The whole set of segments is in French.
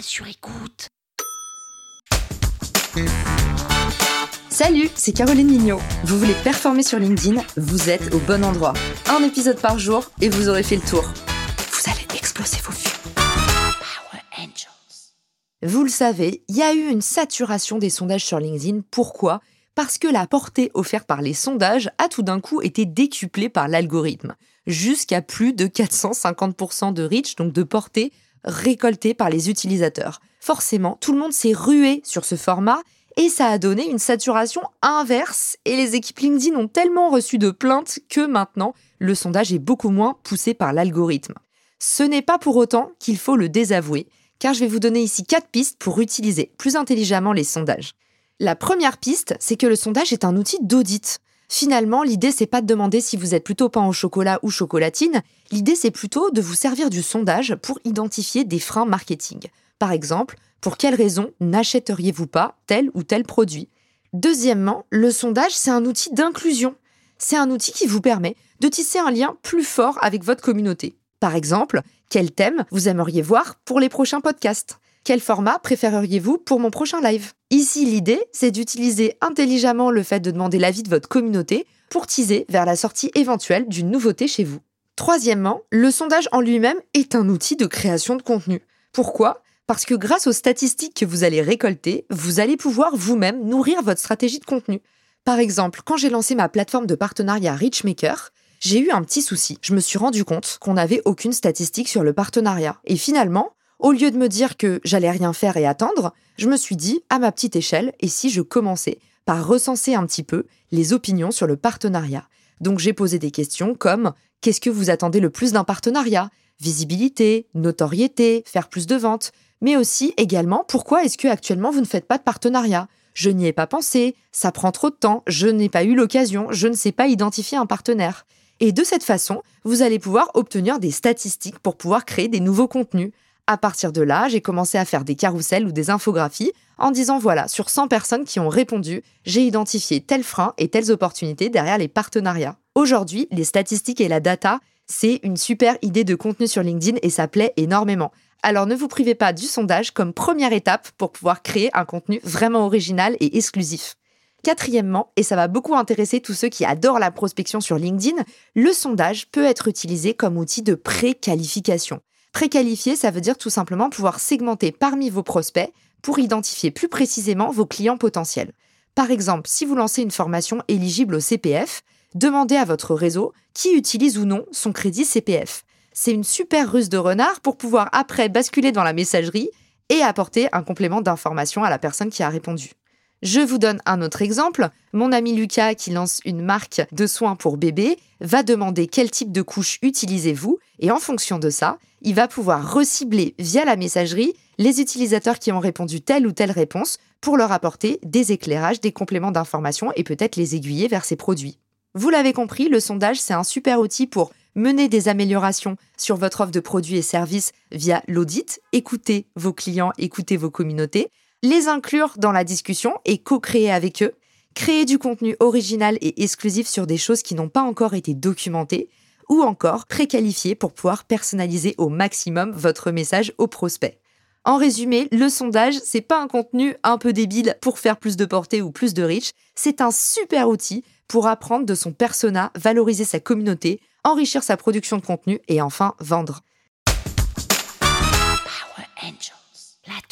sur écoute. Salut, c'est Caroline Mignot. Vous voulez performer sur LinkedIn Vous êtes au bon endroit. Un épisode par jour et vous aurez fait le tour. Vous allez exploser vos vues. Power Angels. Vous le savez, il y a eu une saturation des sondages sur LinkedIn. Pourquoi? Parce que la portée offerte par les sondages a tout d'un coup été décuplée par l'algorithme, jusqu'à plus de 450% de reach, donc de portée, récoltée par les utilisateurs. Forcément, tout le monde s'est rué sur ce format et ça a donné une saturation inverse et les équipes LinkedIn ont tellement reçu de plaintes que maintenant, le sondage est beaucoup moins poussé par l'algorithme. Ce n'est pas pour autant qu'il faut le désavouer, car je vais vous donner ici quatre pistes pour utiliser plus intelligemment les sondages. La première piste, c'est que le sondage est un outil d'audit. Finalement, l'idée, c'est pas de demander si vous êtes plutôt pain au chocolat ou chocolatine. L'idée, c'est plutôt de vous servir du sondage pour identifier des freins marketing. Par exemple, pour quelles raisons n'achèteriez-vous pas tel ou tel produit? Deuxièmement, le sondage, c'est un outil d'inclusion. C'est un outil qui vous permet de tisser un lien plus fort avec votre communauté. Par exemple, quel thème vous aimeriez voir pour les prochains podcasts? Quel format préféreriez-vous pour mon prochain live? Ici, l'idée, c'est d'utiliser intelligemment le fait de demander l'avis de votre communauté pour teaser vers la sortie éventuelle d'une nouveauté chez vous. Troisièmement, le sondage en lui-même est un outil de création de contenu. Pourquoi? Parce que grâce aux statistiques que vous allez récolter, vous allez pouvoir vous-même nourrir votre stratégie de contenu. Par exemple, quand j'ai lancé ma plateforme de partenariat Richmaker, j'ai eu un petit souci. Je me suis rendu compte qu'on n'avait aucune statistique sur le partenariat. Et finalement, au lieu de me dire que j'allais rien faire et attendre, je me suis dit, à ma petite échelle, et si je commençais par recenser un petit peu les opinions sur le partenariat? Donc j'ai posé des questions comme qu'est-ce que vous attendez le plus d'un partenariat? Visibilité, notoriété, faire plus de ventes, mais aussi également pourquoi est-ce que actuellement vous ne faites pas de partenariat? Je n'y ai pas pensé, ça prend trop de temps, je n'ai pas eu l'occasion, je ne sais pas identifier un partenaire. Et de cette façon, vous allez pouvoir obtenir des statistiques pour pouvoir créer des nouveaux contenus. À partir de là, j'ai commencé à faire des carousels ou des infographies en disant voilà, sur 100 personnes qui ont répondu, j'ai identifié tels freins et telles opportunités derrière les partenariats. Aujourd'hui, les statistiques et la data, c'est une super idée de contenu sur LinkedIn et ça plaît énormément. Alors ne vous privez pas du sondage comme première étape pour pouvoir créer un contenu vraiment original et exclusif. Quatrièmement, et ça va beaucoup intéresser tous ceux qui adorent la prospection sur LinkedIn, le sondage peut être utilisé comme outil de préqualification. Préqualifier, ça veut dire tout simplement pouvoir segmenter parmi vos prospects pour identifier plus précisément vos clients potentiels. Par exemple, si vous lancez une formation éligible au CPF, demandez à votre réseau qui utilise ou non son crédit CPF. C'est une super ruse de renard pour pouvoir après basculer dans la messagerie et apporter un complément d'information à la personne qui a répondu. Je vous donne un autre exemple. Mon ami Lucas, qui lance une marque de soins pour bébés, va demander quel type de couche utilisez-vous et en fonction de ça, il va pouvoir recibler via la messagerie les utilisateurs qui ont répondu telle ou telle réponse pour leur apporter des éclairages, des compléments d'information et peut-être les aiguiller vers ses produits. Vous l'avez compris, le sondage, c'est un super outil pour mener des améliorations sur votre offre de produits et services via l'audit, écouter vos clients, écouter vos communautés, les inclure dans la discussion et co-créer avec eux, créer du contenu original et exclusif sur des choses qui n'ont pas encore été documentées, ou encore préqualifier pour pouvoir personnaliser au maximum votre message aux prospects. En résumé, le sondage, c'est pas un contenu un peu débile pour faire plus de portée ou plus de reach, c'est un super outil pour apprendre de son persona, valoriser sa communauté, enrichir sa production de contenu et enfin vendre.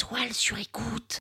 Toile sur écoute.